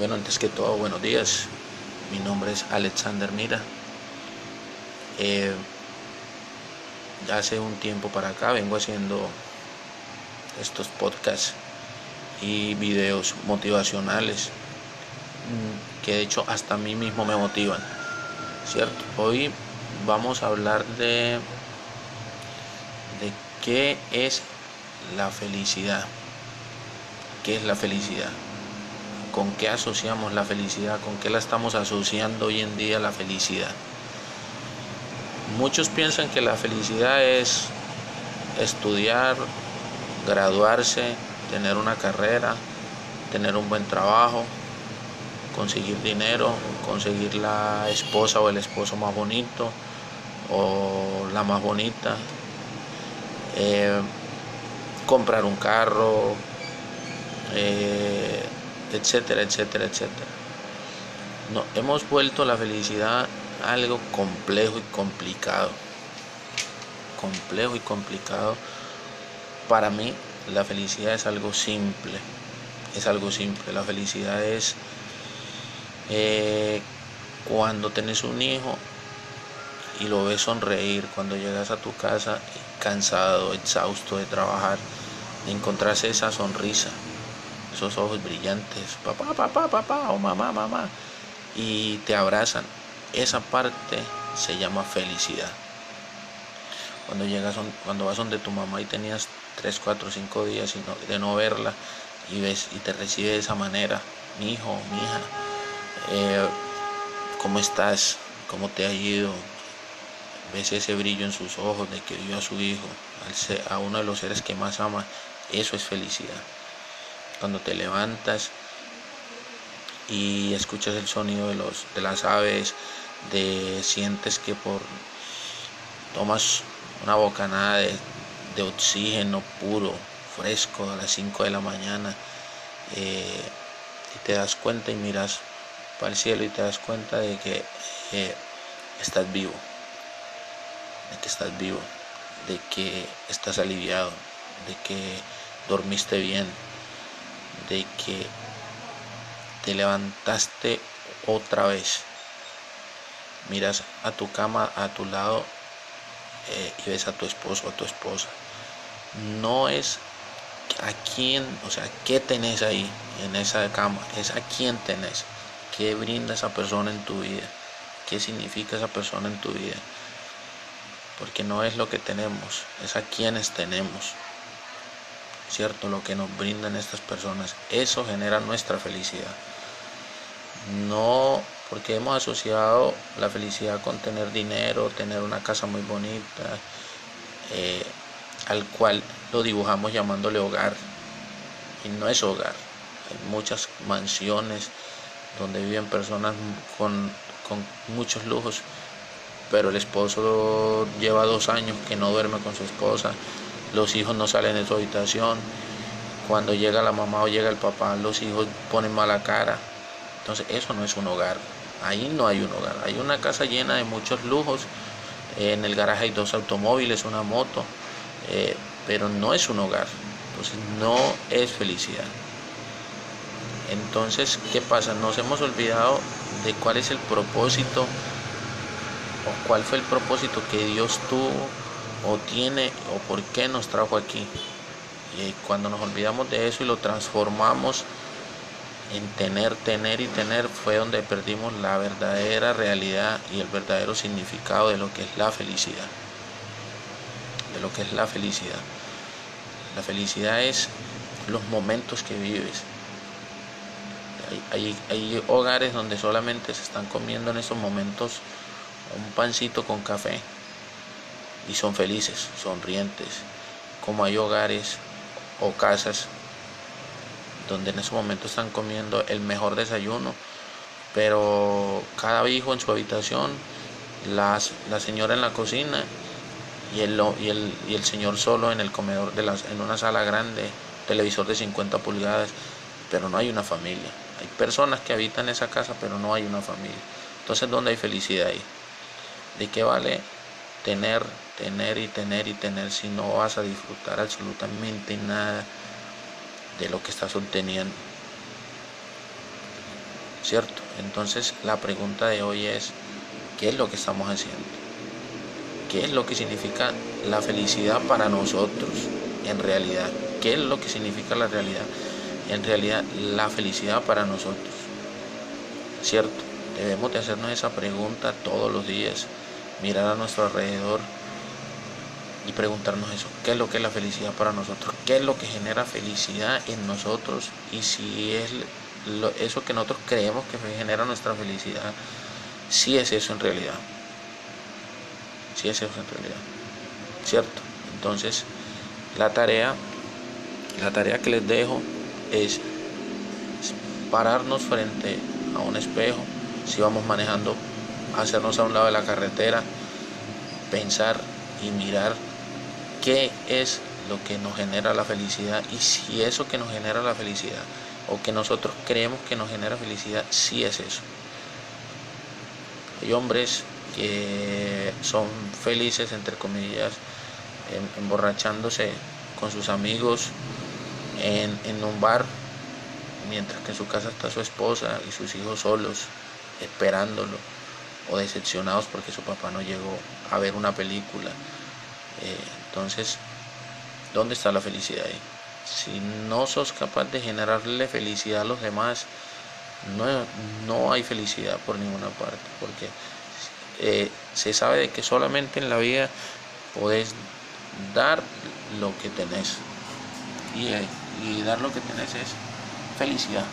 Bueno, antes que todo, buenos días. Mi nombre es Alexander Mira. Eh, ya hace un tiempo para acá vengo haciendo estos podcasts y videos motivacionales mm, que de hecho hasta a mí mismo me motivan. ¿Cierto? Hoy vamos a hablar de, de qué es la felicidad. ¿Qué es la felicidad? Con qué asociamos la felicidad, con qué la estamos asociando hoy en día la felicidad. Muchos piensan que la felicidad es estudiar, graduarse, tener una carrera, tener un buen trabajo, conseguir dinero, conseguir la esposa o el esposo más bonito o la más bonita, eh, comprar un carro, eh, etcétera, etcétera, etcétera. No, hemos vuelto la felicidad algo complejo y complicado. Complejo y complicado. Para mí la felicidad es algo simple. Es algo simple. La felicidad es eh, cuando tenés un hijo y lo ves sonreír, cuando llegas a tu casa cansado, exhausto de trabajar, encontrarse esa sonrisa esos ojos brillantes, papá, papá, papá, o mamá, mamá, y te abrazan. Esa parte se llama felicidad. Cuando llegas, cuando vas donde tu mamá y tenías 3, 4, 5 días de no verla y ves y te recibe de esa manera, mi hijo, mi hija, eh, ¿cómo estás? ¿Cómo te ha ido? Ves ese brillo en sus ojos de que vio a su hijo, a uno de los seres que más ama, eso es felicidad cuando te levantas y escuchas el sonido de, los, de las aves, de, sientes que por tomas una bocanada de, oxígeno puro, fresco a las 5 de la mañana eh, y te das cuenta y miras para el cielo y te das cuenta de que eh, estás vivo, de que estás vivo, de que estás aliviado, de que dormiste bien, de que te levantaste otra vez. Miras a tu cama a tu lado eh, y ves a tu esposo o a tu esposa. No es a quién, o sea, qué tenés ahí en esa cama, es a quién tenés, qué brinda esa persona en tu vida, qué significa esa persona en tu vida. Porque no es lo que tenemos, es a quienes tenemos. ¿Cierto? Lo que nos brindan estas personas, eso genera nuestra felicidad. No porque hemos asociado la felicidad con tener dinero, tener una casa muy bonita, eh, al cual lo dibujamos llamándole hogar. Y no es hogar. Hay muchas mansiones donde viven personas con, con muchos lujos, pero el esposo lleva dos años que no duerme con su esposa, los hijos no salen de su habitación, cuando llega la mamá o llega el papá, los hijos ponen mala cara. Entonces eso no es un hogar, ahí no hay un hogar, hay una casa llena de muchos lujos, en el garaje hay dos automóviles, una moto, eh, pero no es un hogar, entonces no es felicidad. Entonces, ¿qué pasa? Nos hemos olvidado de cuál es el propósito o cuál fue el propósito que Dios tuvo o tiene o por qué nos trajo aquí. Y cuando nos olvidamos de eso y lo transformamos en tener, tener y tener, fue donde perdimos la verdadera realidad y el verdadero significado de lo que es la felicidad. De lo que es la felicidad. La felicidad es los momentos que vives. Hay, hay hogares donde solamente se están comiendo en esos momentos un pancito con café y son felices, sonrientes, como hay hogares o casas donde en ese momento están comiendo el mejor desayuno, pero cada hijo en su habitación, las, la señora en la cocina y el, y, el, y el señor solo en el comedor, de las, en una sala grande, televisor de 50 pulgadas, pero no hay una familia. Hay personas que habitan esa casa, pero no hay una familia. Entonces, ¿dónde hay felicidad ahí? ¿De qué vale tener, tener y tener y tener si no vas a disfrutar absolutamente nada de lo que estás obteniendo. ¿cierto? Entonces la pregunta de hoy es, ¿qué es lo que estamos haciendo? ¿Qué es lo que significa la felicidad para nosotros en realidad? ¿Qué es lo que significa la realidad? En realidad, la felicidad para nosotros. ¿Cierto? Debemos de hacernos esa pregunta todos los días, mirar a nuestro alrededor y preguntarnos eso, ¿qué es lo que es la felicidad para nosotros? ¿Qué es lo que genera felicidad en nosotros? Y si es eso que nosotros creemos que genera nuestra felicidad, si es eso en realidad. Si es eso en realidad. ¿Cierto? Entonces, la tarea, la tarea que les dejo es pararnos frente a un espejo, si vamos manejando, hacernos a un lado de la carretera, pensar y mirar qué es lo que nos genera la felicidad y si eso que nos genera la felicidad o que nosotros creemos que nos genera felicidad, si es eso. Hay hombres que son felices, entre comillas, emborrachándose con sus amigos en, en un bar, mientras que en su casa está su esposa y sus hijos solos, esperándolo, o decepcionados porque su papá no llegó a ver una película. Eh, entonces, ¿dónde está la felicidad ahí? Si no sos capaz de generarle felicidad a los demás, no, no hay felicidad por ninguna parte, porque eh, se sabe de que solamente en la vida podés dar lo que tenés. Y, y dar lo que tenés es felicidad.